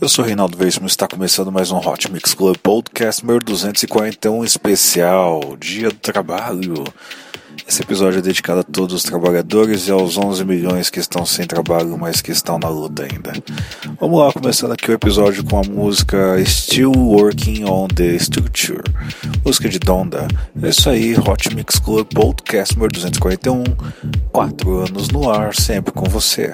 Eu sou Reinaldo Veríssimo está começando mais um Hot Mix Club Podcast número 241 especial, Dia do Trabalho. Esse episódio é dedicado a todos os trabalhadores e aos 11 milhões que estão sem trabalho, mas que estão na luta ainda. Vamos lá, começando aqui o episódio com a música Still Working on the Structure, música de Donda. É isso aí, Hot Mix Club Podcast número 241, 4 anos no ar, sempre com você.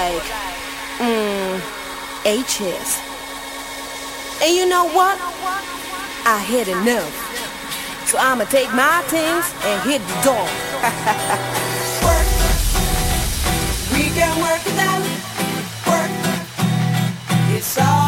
like mm, H's. And you know what? I had enough. So I'ma take my things and hit the door. work. We can work it out. Work. It's all.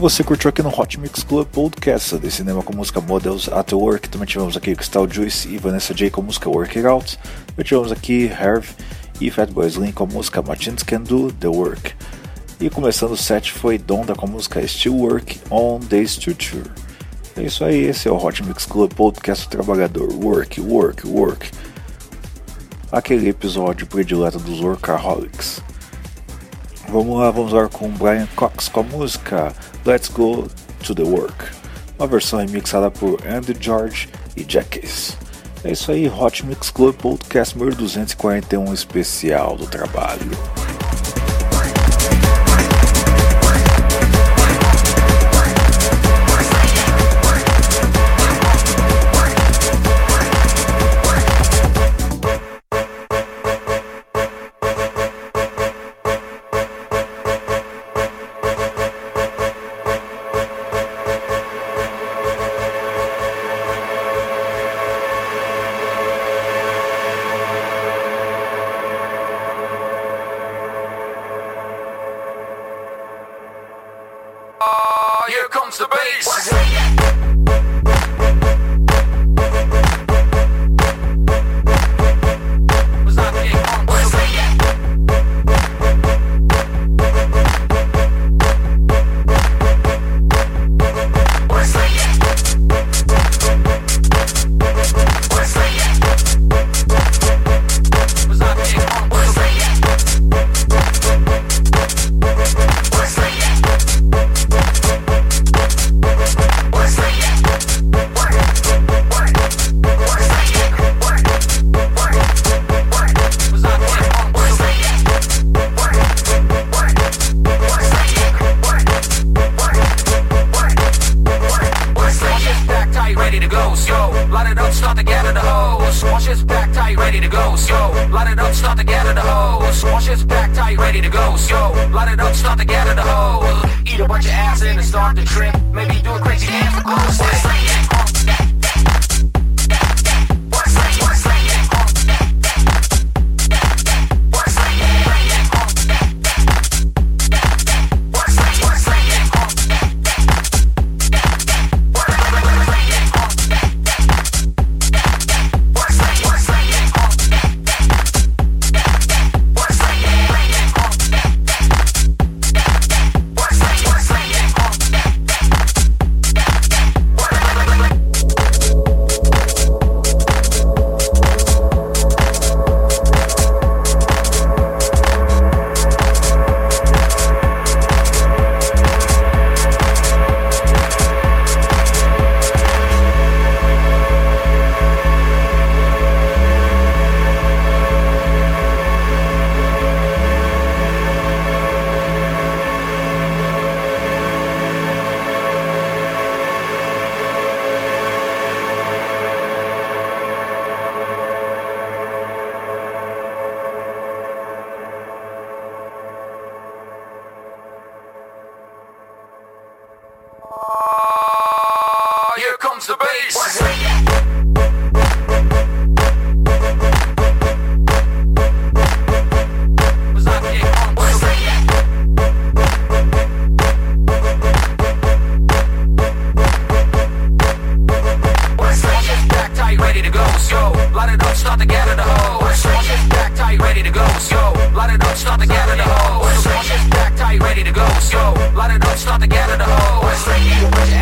Você curtiu aqui no Hot Mix Club Podcast de cinema com música Models at Work. Também tivemos aqui Crystal Juice e Vanessa J com música Work It Out. Também tivemos aqui Herve e Fatboy Slim com música Machines Can Do The Work. E começando o set foi Donda com música Still Work On The Structure. É isso aí, esse é o Hot Mix Club Podcast Trabalhador. Work, work, work. Aquele episódio predileto dos Workaholics. Vamos lá, vamos lá com Brian Cox com a música Let's Go To The Work. Uma versão remixada por Andy George e Jackies. É isso aí, Hot Mix Club Podcast número 241 especial do trabalho. Ready to go. Yo, light it up, start to gather the hose. Eat a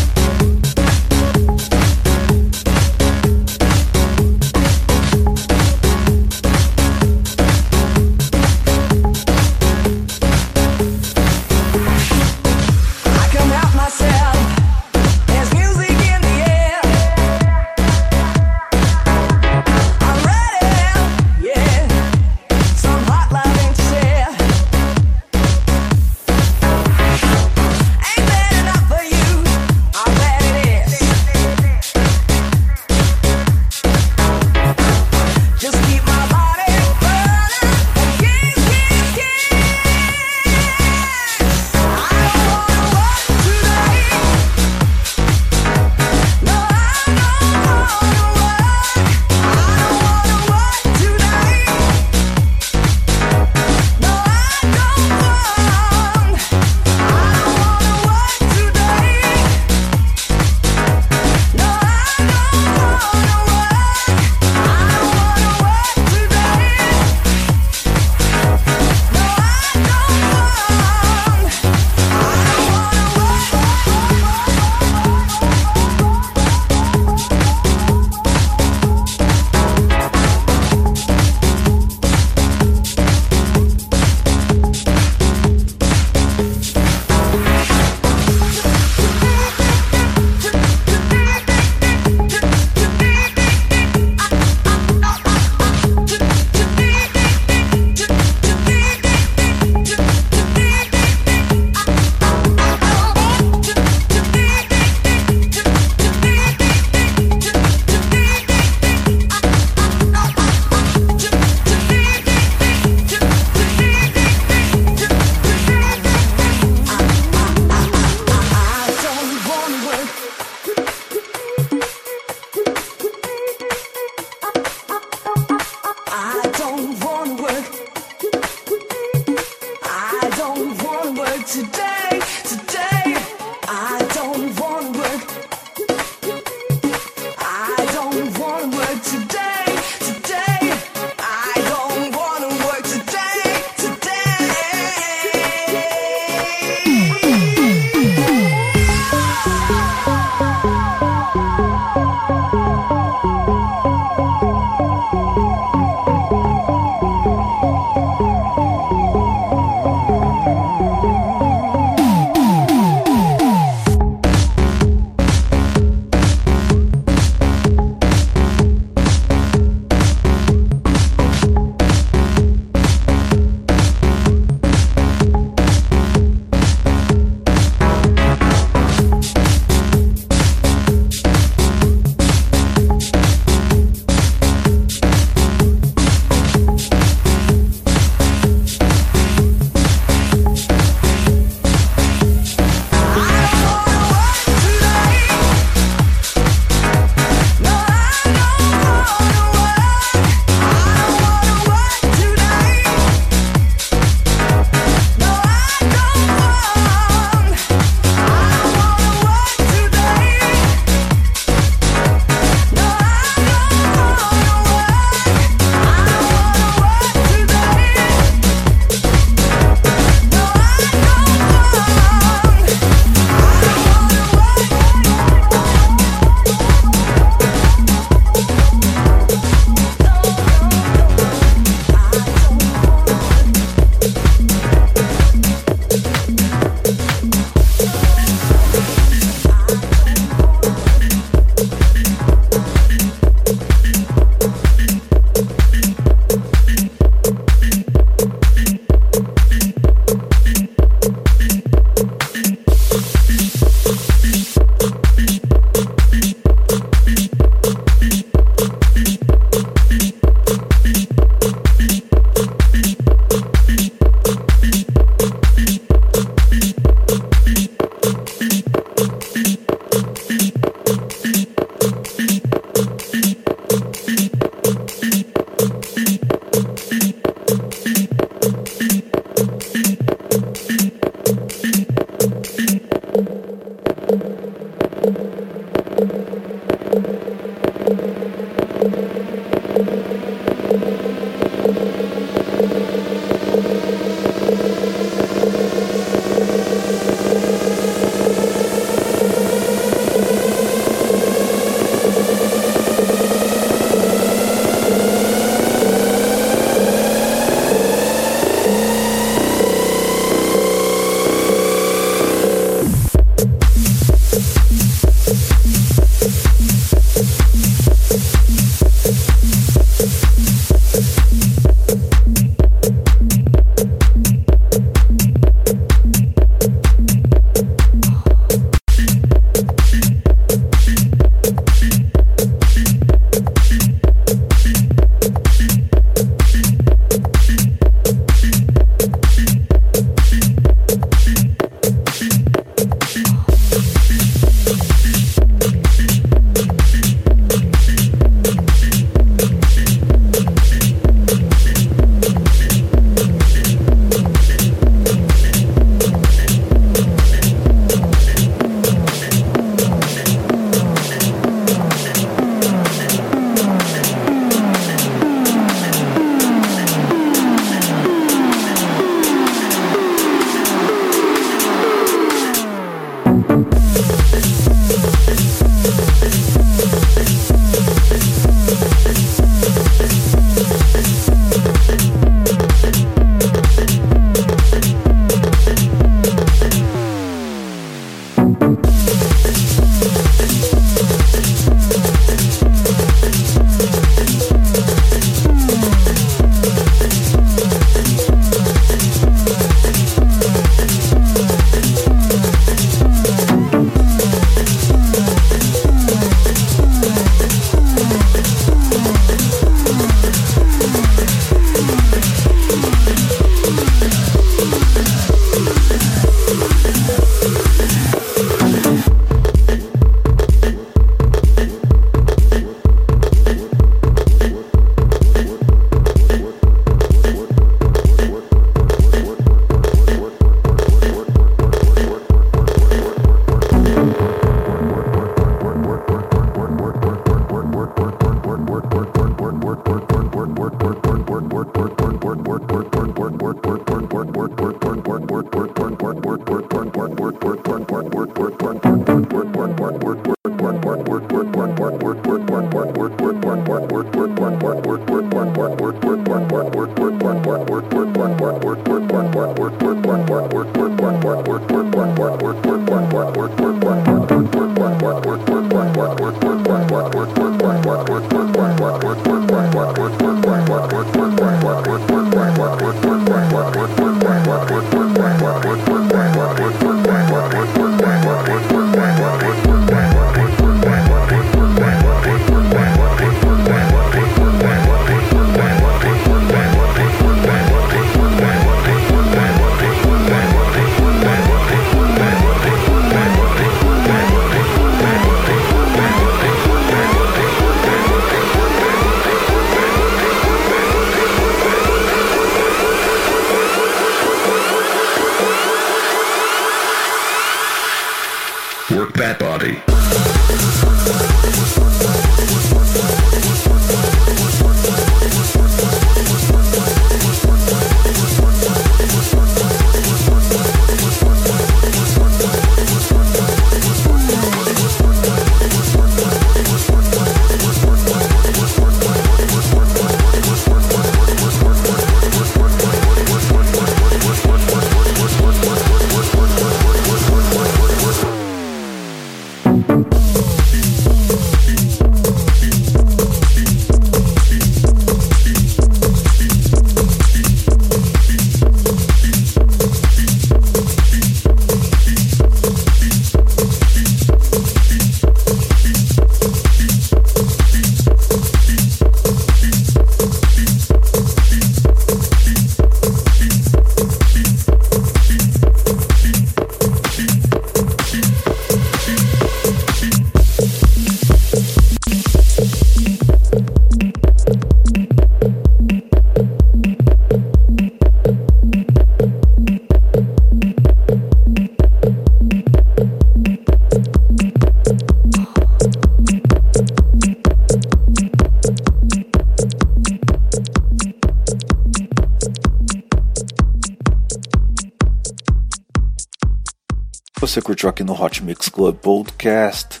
Curtiu aqui no Hot Mix Club Podcast.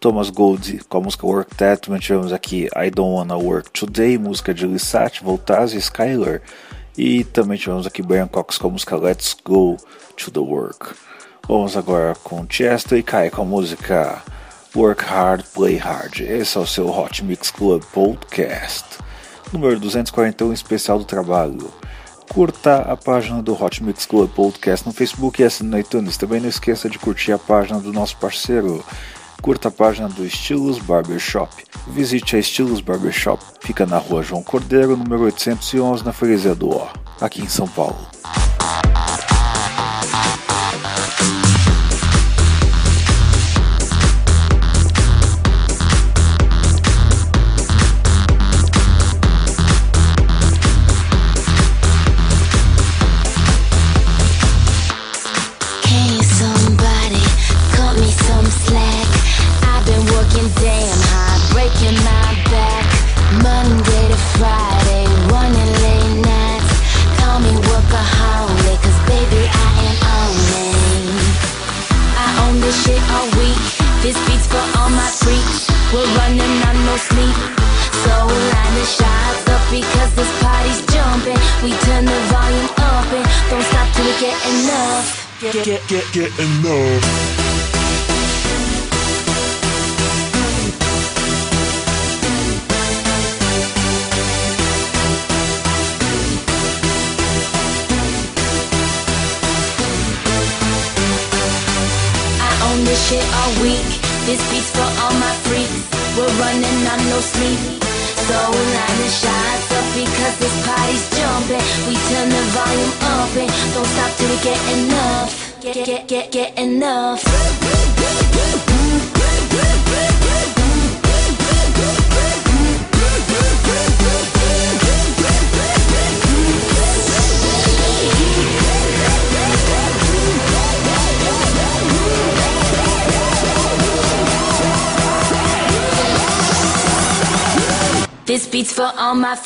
Thomas Gold com a música Work That. Tivemos aqui I Don't Wanna Work Today, música de Lissat, Voltaz e Skylar. E também tivemos aqui Brian Cox com a música Let's Go to the Work. Vamos agora com Chester e Kai com a música Work Hard, Play Hard. Esse é o seu Hot Mix Club Podcast, número 241 especial do trabalho. Curta a página do Hot Mix Club Podcast no Facebook e assine no iTunes. Também não esqueça de curtir a página do nosso parceiro. Curta a página do Estilos Barbershop. Visite a Estilos Barbershop. Fica na rua João Cordeiro, número 811, na Freguesia do Ó, aqui em São Paulo.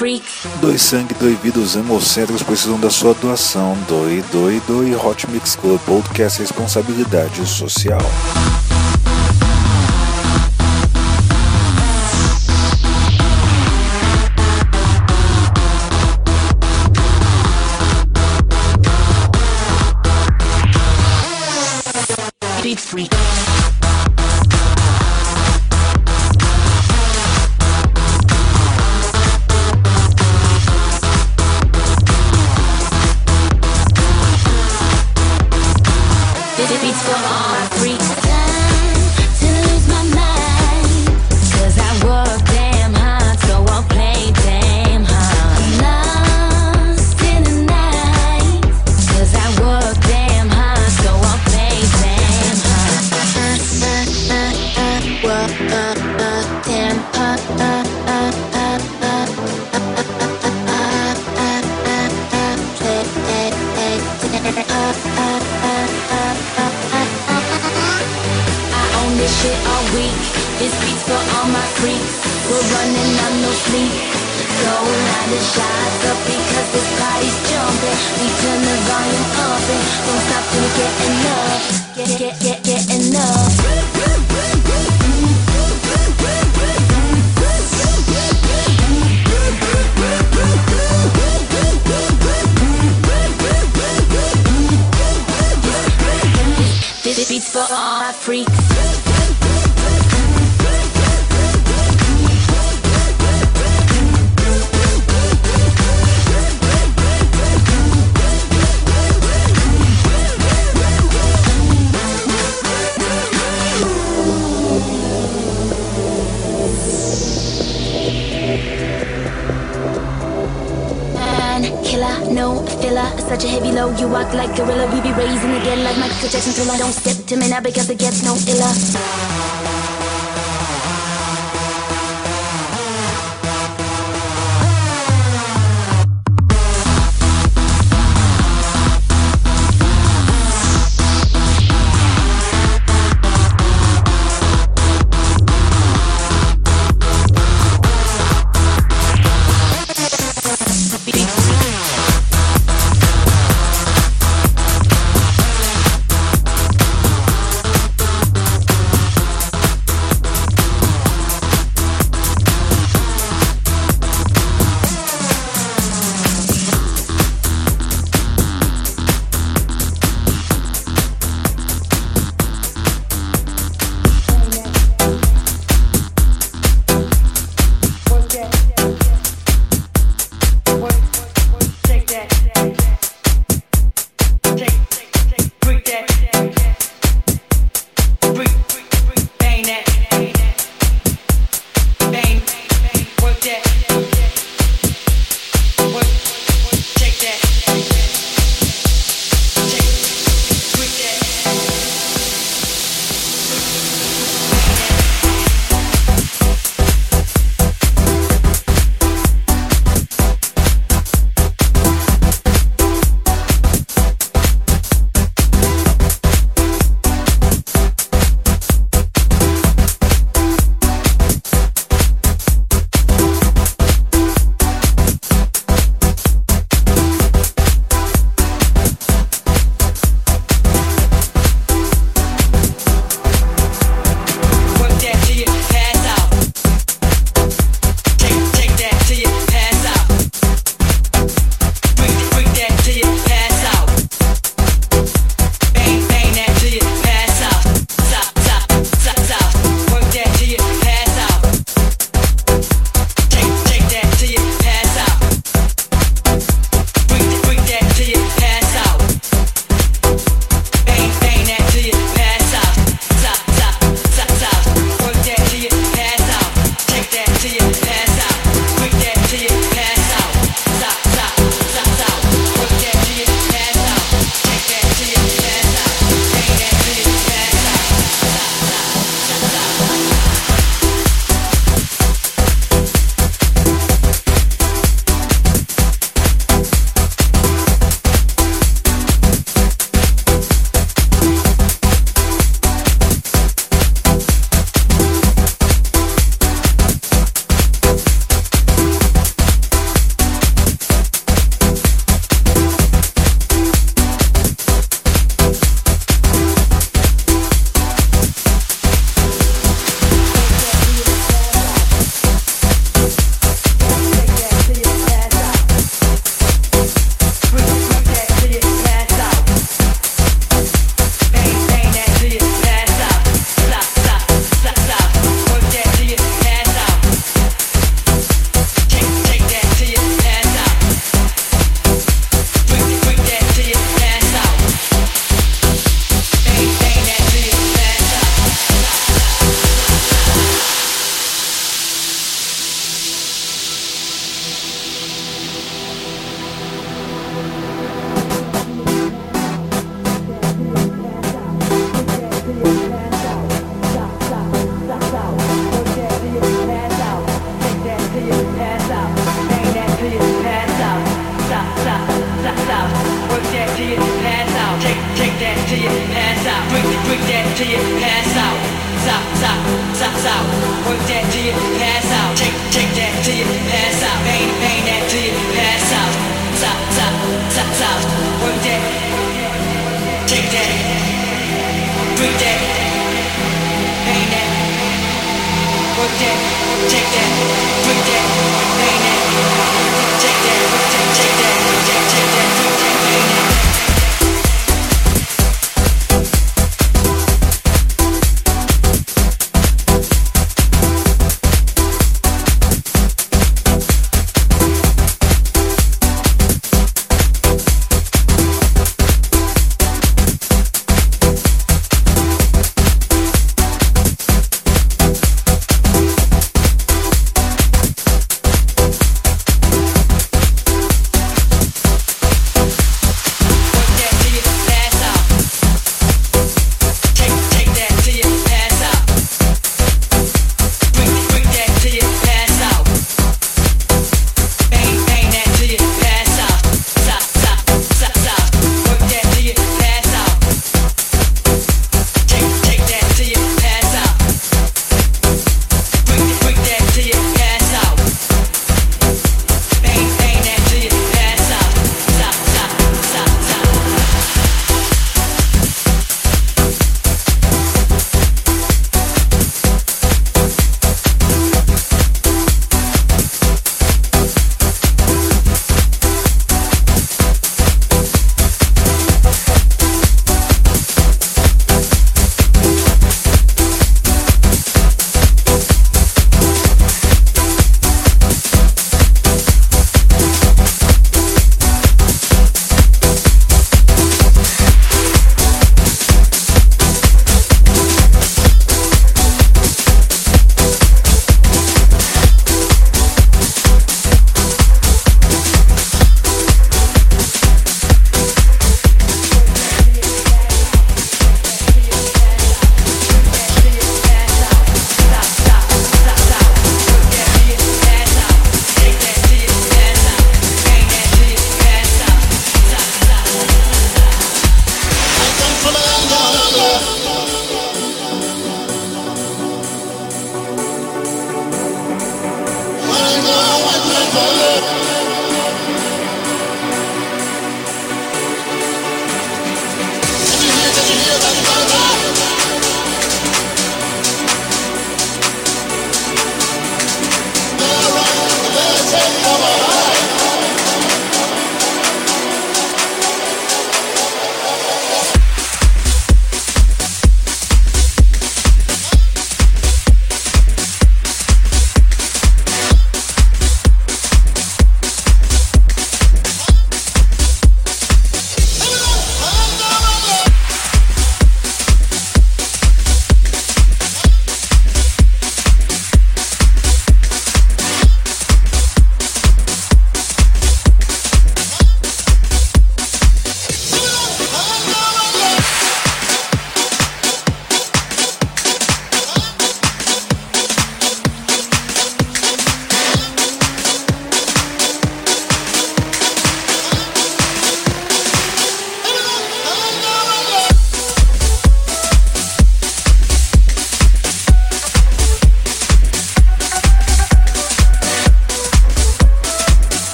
Freak. Dois sangue, dois vidas hemocéticos precisam da sua doação. Doe, doe, doe. Hot Mix Club Podcast Responsabilidade Social. I they.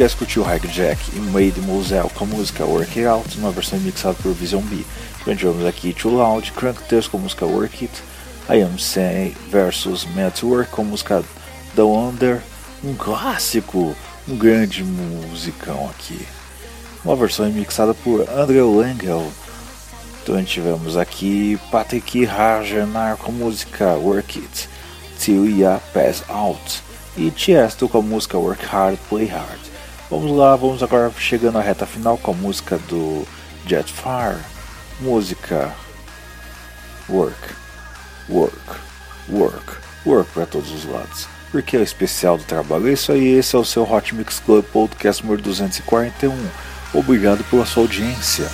Podcast curtiu Hike Jack e Made Moselle com a música Work It Out, uma versão mixada por Vision B. Também tivemos aqui Too Loud, Crank Test com a música Work It, I Am Say versus Network com a música The Wonder, um clássico, um grande musicão aqui. Uma versão mixada por André Langel. Também tivemos aqui Patrick Rajanar com a música Work It, Till Ya Pass Out e Tiesto com a música Work Hard, Play Hard. Vamos lá, vamos agora chegando à reta final com a música do Jetfire, música Work, Work, Work, Work para todos os lados. Porque é o especial do trabalho. É isso aí, esse é o seu Hot Mix Club Podcast número 241. Obrigado pela sua audiência.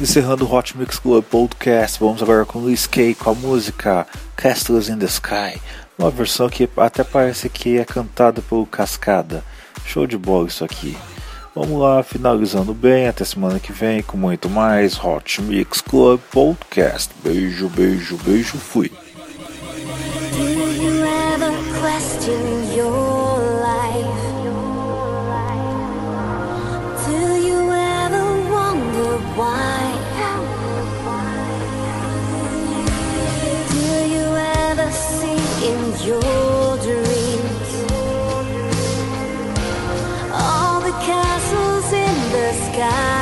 Encerrando o Hot Mix Club Podcast, vamos agora com Luis Kay com a música Castles in the Sky, uma versão que até parece que é cantada pelo Cascada. Show de bola isso aqui. Vamos lá, finalizando bem, até semana que vem com muito mais Hot Mix Club Podcast. Beijo, beijo, beijo, fui. Do your dreams all the castles in the sky?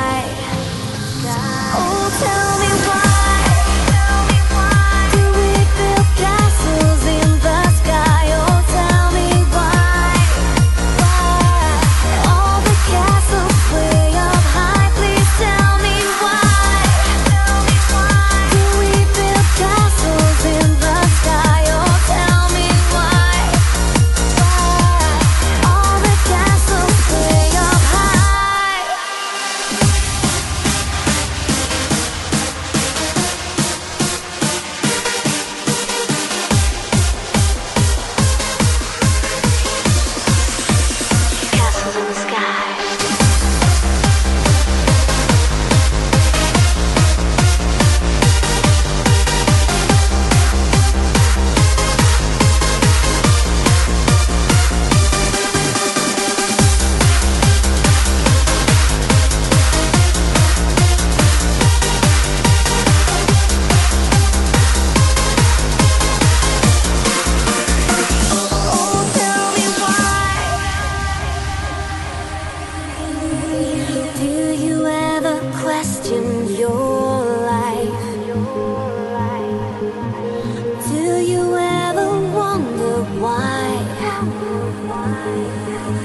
Do